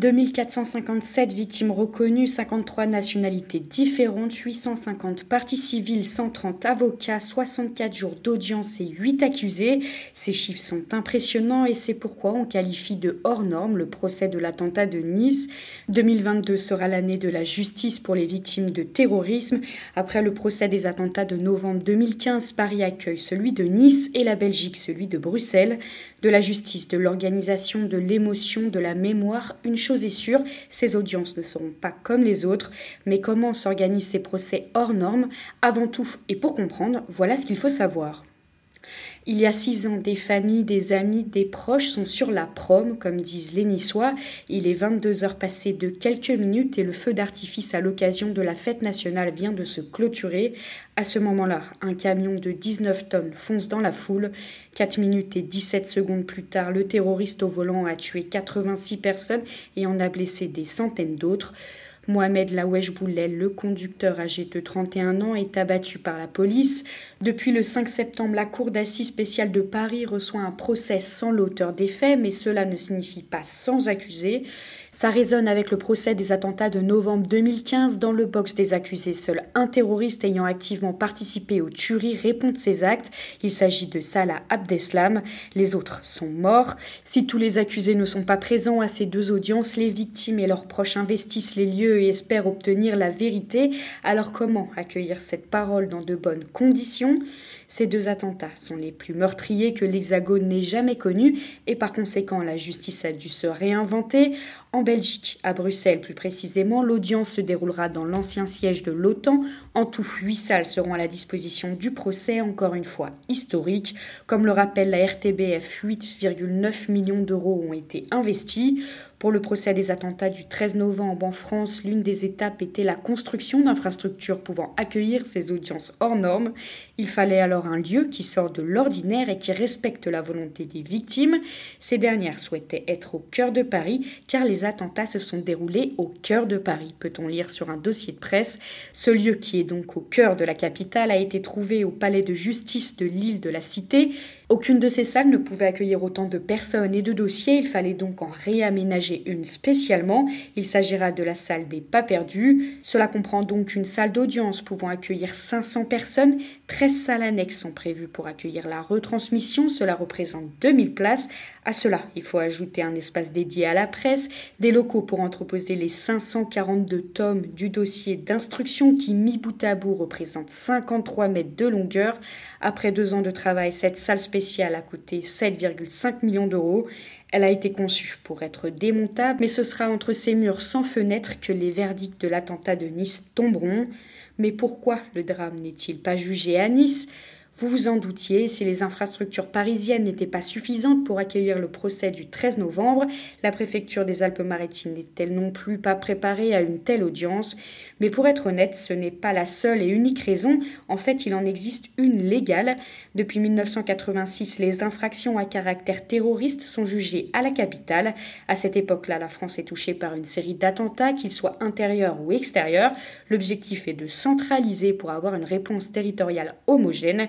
2457 victimes reconnues, 53 nationalités différentes, 850 parties civiles, 130 avocats, 64 jours d'audience et 8 accusés. Ces chiffres sont impressionnants et c'est pourquoi on qualifie de hors norme le procès de l'attentat de Nice. 2022 sera l'année de la justice pour les victimes de terrorisme. Après le procès des attentats de novembre 2015, Paris accueille celui de Nice et la Belgique celui de Bruxelles. De la justice, de l'organisation, de l'émotion, de la mémoire, une chose est sûre, ces audiences ne seront pas comme les autres, mais comment s'organisent ces procès hors normes? Avant tout, et pour comprendre, voilà ce qu'il faut savoir. Il y a six ans, des familles, des amis, des proches sont sur la prom, comme disent les Niçois. Il est 22 heures passées de quelques minutes et le feu d'artifice à l'occasion de la fête nationale vient de se clôturer. À ce moment-là, un camion de 19 tonnes fonce dans la foule. 4 minutes et 17 secondes plus tard, le terroriste au volant a tué 86 personnes et en a blessé des centaines d'autres. Mohamed Lawesh Boulel, le conducteur âgé de 31 ans, est abattu par la police. Depuis le 5 septembre, la Cour d'assises spéciale de Paris reçoit un procès sans l'auteur des faits, mais cela ne signifie pas sans accusé. Ça résonne avec le procès des attentats de novembre 2015. Dans le box des accusés, seul un terroriste ayant activement participé aux tueries répond de ses actes. Il s'agit de Salah Abdeslam. Les autres sont morts. Si tous les accusés ne sont pas présents à ces deux audiences, les victimes et leurs proches investissent les lieux et espèrent obtenir la vérité. Alors comment accueillir cette parole dans de bonnes conditions? Ces deux attentats sont les plus meurtriers que l'Hexagone n'ait jamais connus et par conséquent la justice a dû se réinventer. En Belgique, à Bruxelles plus précisément, l'audience se déroulera dans l'ancien siège de l'OTAN. En tout, huit salles seront à la disposition du procès, encore une fois historique. Comme le rappelle la RTBF, 8,9 millions d'euros ont été investis. Pour le procès des attentats du 13 novembre en France, l'une des étapes était la construction d'infrastructures pouvant accueillir ces audiences hors normes. Il fallait alors un lieu qui sort de l'ordinaire et qui respecte la volonté des victimes. Ces dernières souhaitaient être au cœur de Paris car les attentats se sont déroulés au cœur de Paris, peut-on lire sur un dossier de presse. Ce lieu qui est donc au cœur de la capitale a été trouvé au palais de justice de l'île de la Cité. Aucune de ces salles ne pouvait accueillir autant de personnes et de dossiers, il fallait donc en réaménager une spécialement. Il s'agira de la salle des pas perdus. Cela comprend donc une salle d'audience pouvant accueillir 500 personnes. 13 salles annexes sont prévues pour accueillir la retransmission, cela représente 2000 places. À cela, il faut ajouter un espace dédié à la presse, des locaux pour entreposer les 542 tomes du dossier d'instruction qui, mis bout à bout, représente 53 mètres de longueur. Après deux ans de travail, cette salle spéciale a coûté 7,5 millions d'euros. Elle a été conçue pour être démontable, mais ce sera entre ces murs sans fenêtres que les verdicts de l'attentat de Nice tomberont. Mais pourquoi le drame n'est-il pas jugé à Nice? Vous vous en doutiez, si les infrastructures parisiennes n'étaient pas suffisantes pour accueillir le procès du 13 novembre, la préfecture des Alpes-Maritimes n'est-elle non plus pas préparée à une telle audience? Mais pour être honnête, ce n'est pas la seule et unique raison. En fait, il en existe une légale. Depuis 1986, les infractions à caractère terroriste sont jugées à la capitale. À cette époque-là, la France est touchée par une série d'attentats, qu'ils soient intérieurs ou extérieurs. L'objectif est de centraliser pour avoir une réponse territoriale homogène.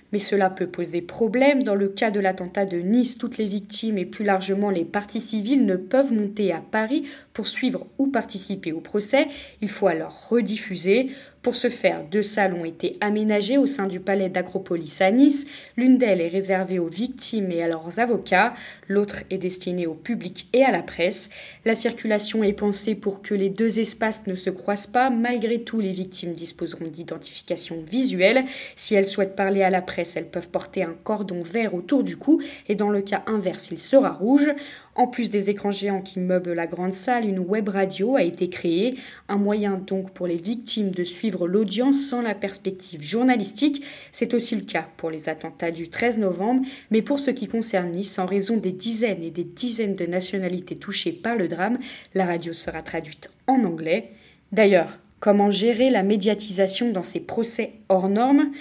Mais cela peut poser problème. Dans le cas de l'attentat de Nice, toutes les victimes et plus largement les parties civiles ne peuvent monter à Paris pour suivre ou participer au procès. Il faut alors rediffuser. Pour ce faire, deux salles ont été aménagées au sein du palais d'Acropolis à Nice. L'une d'elles est réservée aux victimes et à leurs avocats, l'autre est destinée au public et à la presse. La circulation est pensée pour que les deux espaces ne se croisent pas. Malgré tout, les victimes disposeront d'identification visuelle. Si elles souhaitent parler à la presse, elles peuvent porter un cordon vert autour du cou et dans le cas inverse, il sera rouge. En plus des écrans géants qui meublent la grande salle, une web radio a été créée, un moyen donc pour les victimes de suivre l'audience sans la perspective journalistique. C'est aussi le cas pour les attentats du 13 novembre, mais pour ce qui concerne Nice, en raison des dizaines et des dizaines de nationalités touchées par le drame, la radio sera traduite en anglais. D'ailleurs, comment gérer la médiatisation dans ces procès hors normes?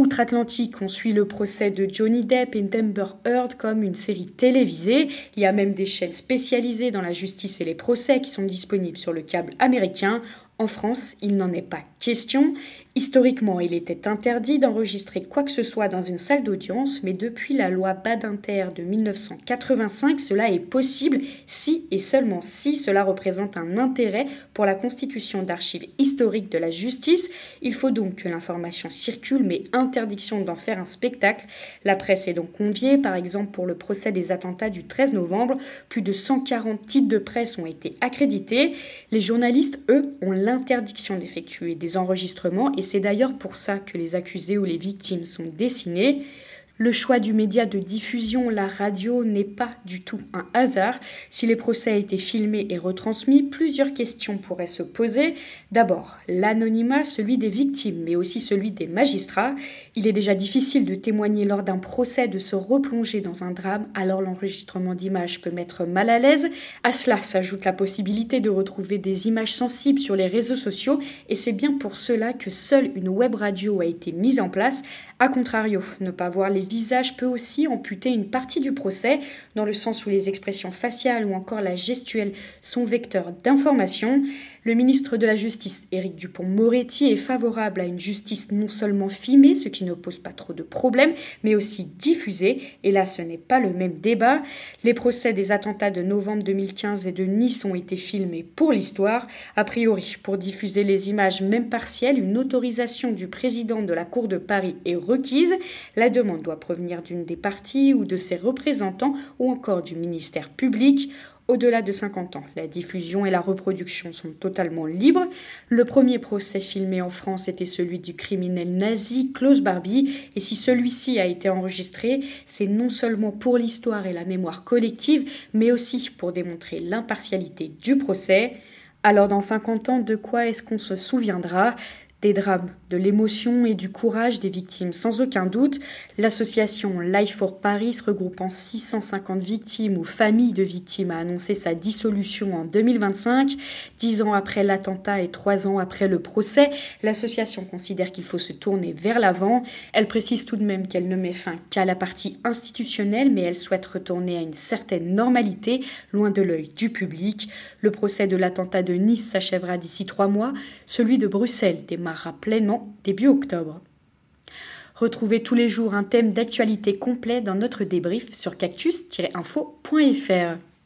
Outre-Atlantique, on suit le procès de Johnny Depp et Amber Heard comme une série télévisée. Il y a même des chaînes spécialisées dans la justice et les procès qui sont disponibles sur le câble américain. En France, il n'en est pas question. Historiquement, il était interdit d'enregistrer quoi que ce soit dans une salle d'audience, mais depuis la loi Badinter de 1985, cela est possible si et seulement si cela représente un intérêt pour la constitution d'archives historiques de la justice. Il faut donc que l'information circule, mais interdiction d'en faire un spectacle. La presse est donc conviée, par exemple pour le procès des attentats du 13 novembre, plus de 140 titres de presse ont été accrédités. Les journalistes, eux, ont l'interdiction d'effectuer des enregistrements et c'est d'ailleurs pour ça que les accusés ou les victimes sont dessinés. Le choix du média de diffusion, la radio, n'est pas du tout un hasard. Si les procès étaient filmés et retransmis, plusieurs questions pourraient se poser. D'abord, l'anonymat, celui des victimes, mais aussi celui des magistrats. Il est déjà difficile de témoigner lors d'un procès, de se replonger dans un drame, alors l'enregistrement d'images peut mettre mal à l'aise. À cela s'ajoute la possibilité de retrouver des images sensibles sur les réseaux sociaux, et c'est bien pour cela que seule une web radio a été mise en place. A contrario, ne pas voir les visage peut aussi amputer une partie du procès, dans le sens où les expressions faciales ou encore la gestuelle sont vecteurs d'information. Le ministre de la Justice, Éric Dupont-Moretti, est favorable à une justice non seulement filmée, ce qui ne pose pas trop de problèmes, mais aussi diffusée. Et là, ce n'est pas le même débat. Les procès des attentats de novembre 2015 et de Nice ont été filmés pour l'histoire. A priori, pour diffuser les images même partielles, une autorisation du président de la Cour de Paris est requise. La demande doit provenir d'une des parties ou de ses représentants ou encore du ministère public. Au-delà de 50 ans, la diffusion et la reproduction sont totalement libres. Le premier procès filmé en France était celui du criminel nazi Klaus Barbie, et si celui-ci a été enregistré, c'est non seulement pour l'histoire et la mémoire collective, mais aussi pour démontrer l'impartialité du procès. Alors dans 50 ans, de quoi est-ce qu'on se souviendra? Des drames, de l'émotion et du courage des victimes. Sans aucun doute, l'association Life for Paris, regroupant 650 victimes ou familles de victimes, a annoncé sa dissolution en 2025. Dix ans après l'attentat et trois ans après le procès, l'association considère qu'il faut se tourner vers l'avant. Elle précise tout de même qu'elle ne met fin qu'à la partie institutionnelle, mais elle souhaite retourner à une certaine normalité, loin de l'œil du public. Le procès de l'attentat de Nice s'achèvera d'ici trois mois, celui de Bruxelles démarre pleinement début octobre. Retrouvez tous les jours un thème d'actualité complet dans notre débrief sur cactus-info.fr.